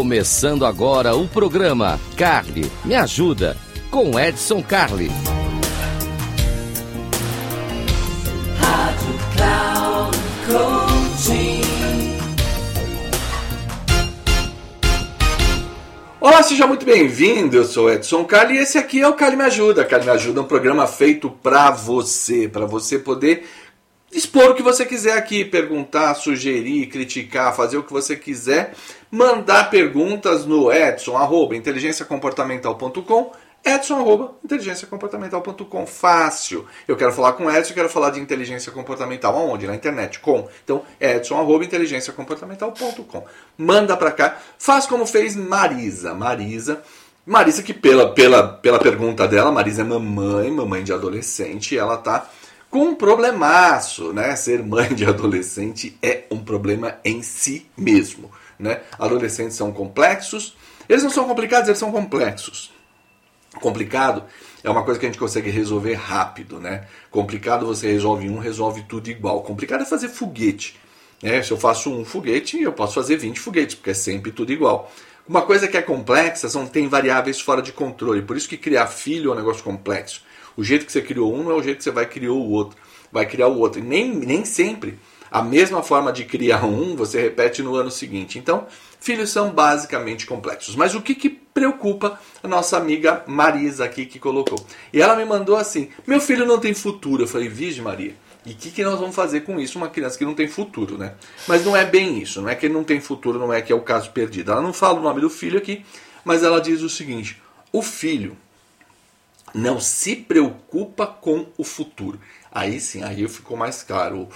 Começando agora o programa Carly Me Ajuda com Edson Carli. Rádio Cloud Coaching. Olá, seja muito bem-vindo. Eu sou Edson Carli e esse aqui é o Carli Me Ajuda. Carli Me Ajuda é um programa feito para você, para você poder expor o que você quiser aqui, perguntar, sugerir, criticar, fazer o que você quiser, mandar perguntas no edson, arroba, inteligenciacomportamental.com, edson, arroba, fácil. Eu quero falar com Edson, quero falar de inteligência comportamental, aonde? Na internet, com. Então, edson, arroba. Manda pra cá, faz como fez Marisa. Marisa... Marisa, que pela, pela, pela pergunta dela, Marisa é mamãe, mamãe de adolescente, ela tá com um problemaço, né? Ser mãe de adolescente é um problema em si mesmo, né? Adolescentes são complexos, eles não são complicados, eles são complexos. Complicado é uma coisa que a gente consegue resolver rápido, né? Complicado você resolve um, resolve tudo igual. Complicado é fazer foguete. Né? Se eu faço um foguete, eu posso fazer 20 foguetes, porque é sempre tudo igual. Uma coisa que é complexa são tem variáveis fora de controle. Por isso que criar filho é um negócio complexo. O jeito que você criou um não é o jeito que você vai criar o outro. Vai criar o outro. E nem, nem sempre a mesma forma de criar um você repete no ano seguinte. Então, filhos são basicamente complexos. Mas o que, que preocupa a nossa amiga Marisa aqui que colocou? E ela me mandou assim: Meu filho não tem futuro. Eu falei: Vige Maria. E o que, que nós vamos fazer com isso? Uma criança que não tem futuro, né? Mas não é bem isso, não é que ele não tem futuro, não é que é o caso perdido. Ela não fala o nome do filho aqui, mas ela diz o seguinte: o filho não se preocupa com o futuro. Aí sim, aí ficou mais claro.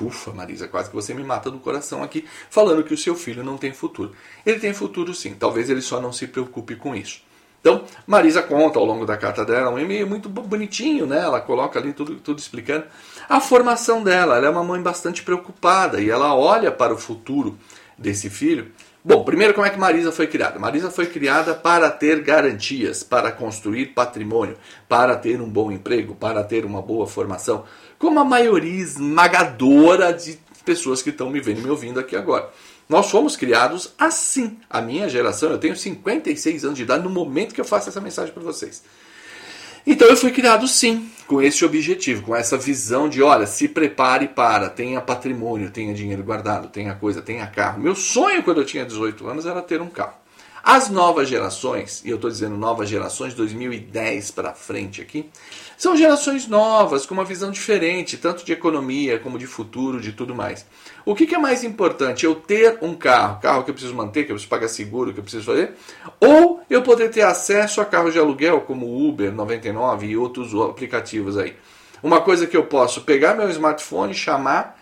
Ufa, Marisa, quase que você me mata do coração aqui, falando que o seu filho não tem futuro. Ele tem futuro sim, talvez ele só não se preocupe com isso. Então, Marisa conta ao longo da carta dela um e-mail muito bonitinho, né? Ela coloca ali tudo, tudo explicando a formação dela. Ela é uma mãe bastante preocupada e ela olha para o futuro desse filho Bom, primeiro, como é que Marisa foi criada? Marisa foi criada para ter garantias, para construir patrimônio, para ter um bom emprego, para ter uma boa formação, como a maioria esmagadora de pessoas que estão me vendo me ouvindo aqui agora. Nós fomos criados assim. A minha geração, eu tenho 56 anos de idade no momento que eu faço essa mensagem para vocês. Então eu fui criado sim, com esse objetivo, com essa visão de, olha, se prepare para, tenha patrimônio, tenha dinheiro guardado, tenha coisa, tenha carro. Meu sonho quando eu tinha 18 anos era ter um carro. As novas gerações, e eu estou dizendo novas gerações, 2010 para frente aqui, são gerações novas, com uma visão diferente, tanto de economia como de futuro, de tudo mais. O que, que, é mais importante? Eu ter um carro, carro que eu preciso manter, que eu preciso pagar seguro, que eu preciso fazer, ou eu poder ter acesso a carros de aluguel, como Uber 99 e outros aplicativos aí. Uma coisa que eu posso pegar meu smartphone, chamar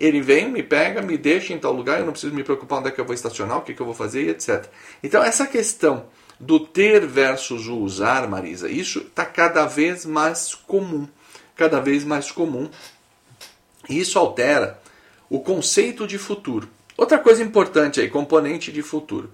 ele vem, me pega, me deixa em tal lugar, eu não preciso me preocupar onde é que eu vou estacionar, o que, que eu vou fazer e etc. Então, essa questão do ter versus o usar, Marisa, isso está cada vez mais comum. Cada vez mais comum. E isso altera o conceito de futuro. Outra coisa importante aí, componente de futuro.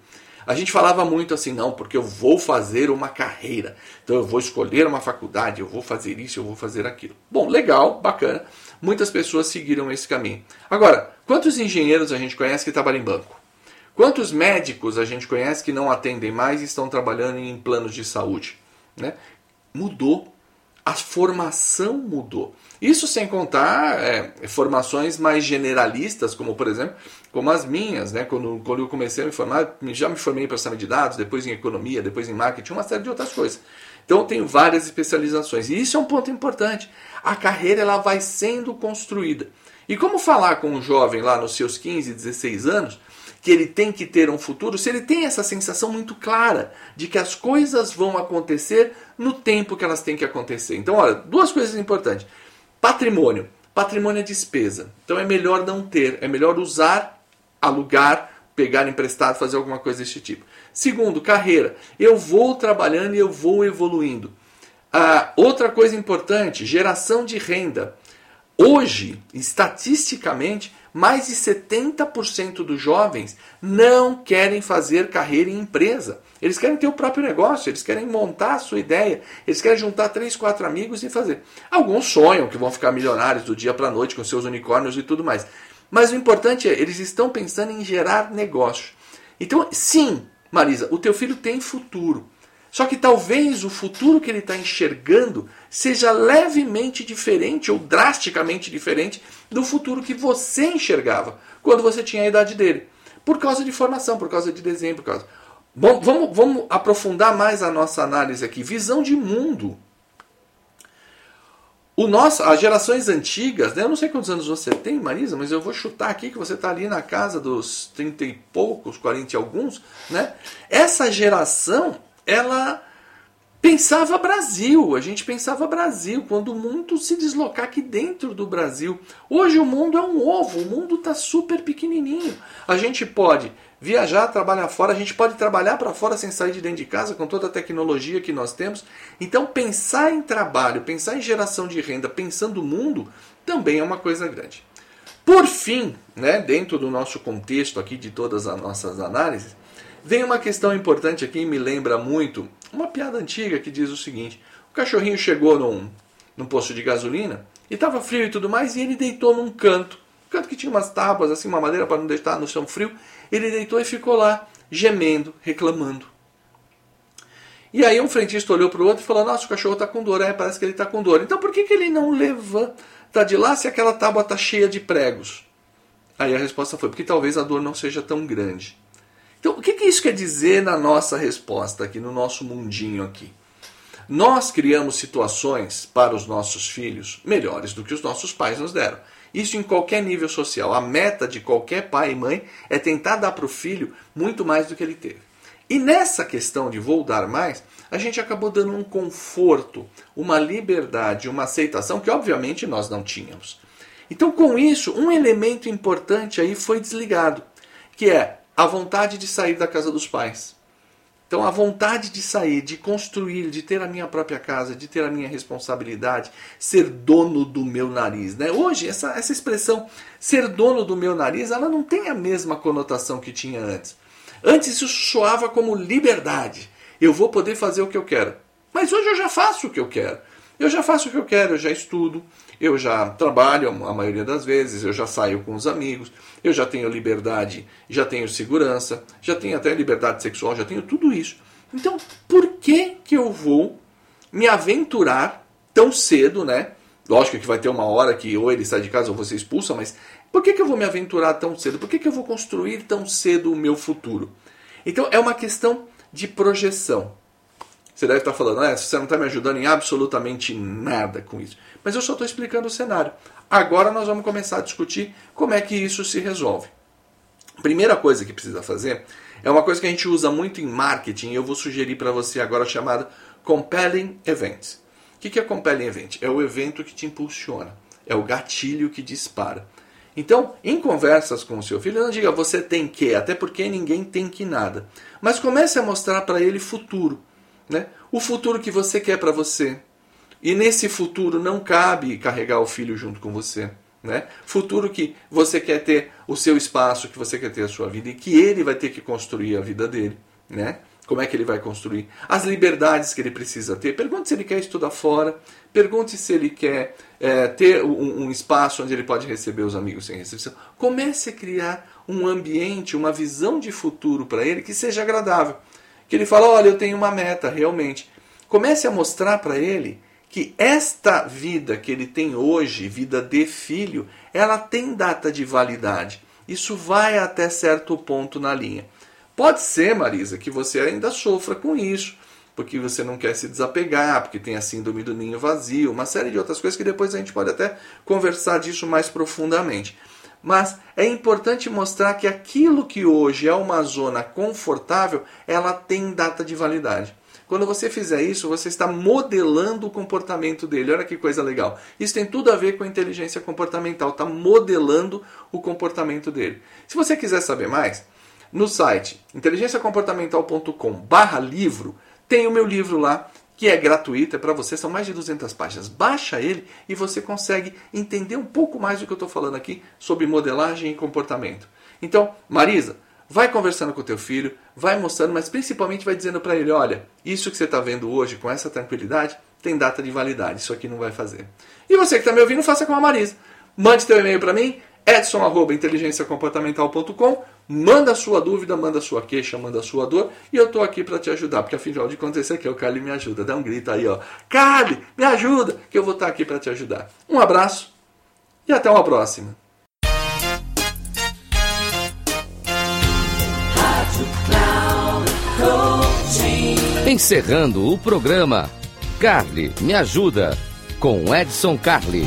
A gente falava muito assim, não, porque eu vou fazer uma carreira. Então eu vou escolher uma faculdade, eu vou fazer isso, eu vou fazer aquilo. Bom, legal, bacana. Muitas pessoas seguiram esse caminho. Agora, quantos engenheiros a gente conhece que trabalham em banco? Quantos médicos a gente conhece que não atendem mais e estão trabalhando em planos de saúde? Né? Mudou. A formação mudou. Isso sem contar é, formações mais generalistas, como por exemplo, como as minhas, né? Quando, quando eu comecei a me formar, já me formei em processamento de dados, depois em economia, depois em marketing, uma série de outras coisas. Então tenho várias especializações. E isso é um ponto importante. A carreira ela vai sendo construída. E como falar com um jovem lá nos seus 15, 16 anos que ele tem que ter um futuro, se ele tem essa sensação muito clara de que as coisas vão acontecer no tempo que elas têm que acontecer. Então, olha, duas coisas importantes. Patrimônio. Patrimônio é despesa. Então é melhor não ter, é melhor usar, alugar, pegar emprestado, fazer alguma coisa desse tipo. Segundo, carreira. Eu vou trabalhando e eu vou evoluindo. Ah, outra coisa importante, geração de renda. Hoje, estatisticamente, mais de 70% dos jovens não querem fazer carreira em empresa. Eles querem ter o próprio negócio, eles querem montar a sua ideia, eles querem juntar três, quatro amigos e fazer. Alguns sonham que vão ficar milionários do dia para a noite com seus unicórnios e tudo mais. Mas o importante é, eles estão pensando em gerar negócio. Então, sim, Marisa, o teu filho tem futuro. Só que talvez o futuro que ele está enxergando seja levemente diferente ou drasticamente diferente do futuro que você enxergava quando você tinha a idade dele. Por causa de formação, por causa de desenho, por causa. Bom, vamos, vamos aprofundar mais a nossa análise aqui. Visão de mundo. O nosso, as gerações antigas, né, eu não sei quantos anos você tem, Marisa, mas eu vou chutar aqui que você está ali na casa dos 30 e poucos, 40 e alguns, né? Essa geração, ela pensava Brasil, a gente pensava Brasil, quando o mundo se deslocar aqui dentro do Brasil. Hoje o mundo é um ovo, o mundo está super pequenininho. A gente pode viajar, trabalhar fora, a gente pode trabalhar para fora sem sair de dentro de casa com toda a tecnologia que nós temos. Então, pensar em trabalho, pensar em geração de renda, pensando o mundo, também é uma coisa grande. Por fim, né, dentro do nosso contexto aqui de todas as nossas análises, vem uma questão importante aqui me lembra muito uma piada antiga que diz o seguinte: o cachorrinho chegou num, num posto de gasolina e estava frio e tudo mais, e ele deitou num canto canto que tinha umas tábuas, assim, uma madeira para não deixar no chão frio. Ele deitou e ficou lá, gemendo, reclamando. E aí um frentista olhou para o outro e falou: Nossa, o cachorro está com dor. É, parece que ele está com dor. Então por que, que ele não levanta de lá se aquela tábua está cheia de pregos? Aí a resposta foi: Porque talvez a dor não seja tão grande. Então o que, que isso quer dizer na nossa resposta aqui, no nosso mundinho aqui? Nós criamos situações para os nossos filhos melhores do que os nossos pais nos deram. Isso em qualquer nível social. A meta de qualquer pai e mãe é tentar dar para o filho muito mais do que ele teve. E nessa questão de vou dar mais, a gente acabou dando um conforto, uma liberdade, uma aceitação que obviamente nós não tínhamos. Então, com isso, um elemento importante aí foi desligado, que é a vontade de sair da casa dos pais. Então, a vontade de sair, de construir, de ter a minha própria casa, de ter a minha responsabilidade, ser dono do meu nariz. Né? Hoje, essa, essa expressão ser dono do meu nariz, ela não tem a mesma conotação que tinha antes. Antes isso soava como liberdade. Eu vou poder fazer o que eu quero. Mas hoje eu já faço o que eu quero. Eu já faço o que eu quero, eu já estudo, eu já trabalho a maioria das vezes, eu já saio com os amigos, eu já tenho liberdade, já tenho segurança, já tenho até liberdade sexual, já tenho tudo isso. Então, por que que eu vou me aventurar tão cedo, né? Lógico que vai ter uma hora que ou ele sai de casa ou você expulsa, mas por que, que eu vou me aventurar tão cedo? Por que, que eu vou construir tão cedo o meu futuro? Então, é uma questão de projeção. Você deve estar falando, ah, você não está me ajudando em absolutamente nada com isso. Mas eu só estou explicando o cenário. Agora nós vamos começar a discutir como é que isso se resolve. Primeira coisa que precisa fazer é uma coisa que a gente usa muito em marketing e eu vou sugerir para você agora chamada Compelling Events. O que é Compelling Event? É o evento que te impulsiona, é o gatilho que dispara. Então, em conversas com o seu filho, não diga você tem que, até porque ninguém tem que nada. Mas comece a mostrar para ele futuro. Né? O futuro que você quer para você. E nesse futuro não cabe carregar o filho junto com você. Né? Futuro que você quer ter o seu espaço, que você quer ter a sua vida e que ele vai ter que construir a vida dele. Né? Como é que ele vai construir? As liberdades que ele precisa ter. Pergunte se ele quer estudar fora. Pergunte se ele quer é, ter um, um, espaço onde ele pode receber os amigos sem recepção. Comece a criar um ambiente, uma visão de futuro para ele que seja agradável que ele fala: olha, eu tenho uma meta, realmente. Comece a mostrar para ele que esta vida que ele tem hoje, vida de filho, ela tem data de validade. Isso vai até certo ponto na linha. Pode ser, Marisa, que você ainda sofra com isso, porque você não quer se desapegar, porque tem a síndrome do ninho vazio, uma série de outras coisas que depois a gente pode até conversar disso mais profundamente. Mas é importante mostrar que aquilo que hoje é uma zona confortável, ela tem data de validade. Quando você fizer isso, você está modelando o comportamento dele. Olha que coisa legal. Isso tem tudo a ver com a inteligência comportamental, está modelando o comportamento dele. Se você quiser saber mais, no site inteligenciacomportamental.com/livro tem o meu livro lá que é gratuito, é para você, são mais de 200 páginas. Baixa ele e você consegue entender um pouco mais do que eu estou falando aqui sobre modelagem e comportamento. Então, Marisa, vai conversando com o teu filho, vai mostrando, mas principalmente vai dizendo para ele, olha, isso que você está vendo hoje com essa tranquilidade tem data de validade, isso aqui não vai fazer. E você que está me ouvindo, faça com a Marisa. Mande teu e-mail para mim, edson@inteligenciacomportamental.com. Manda sua dúvida, manda sua queixa, manda sua dor e eu tô aqui para te ajudar, porque afinal de contas esse aqui é o Carly me ajuda. Dá um grito aí, ó. Carly, me ajuda, que eu vou estar aqui para te ajudar. Um abraço e até uma próxima. Encerrando o programa, Carly me ajuda com Edson Carli.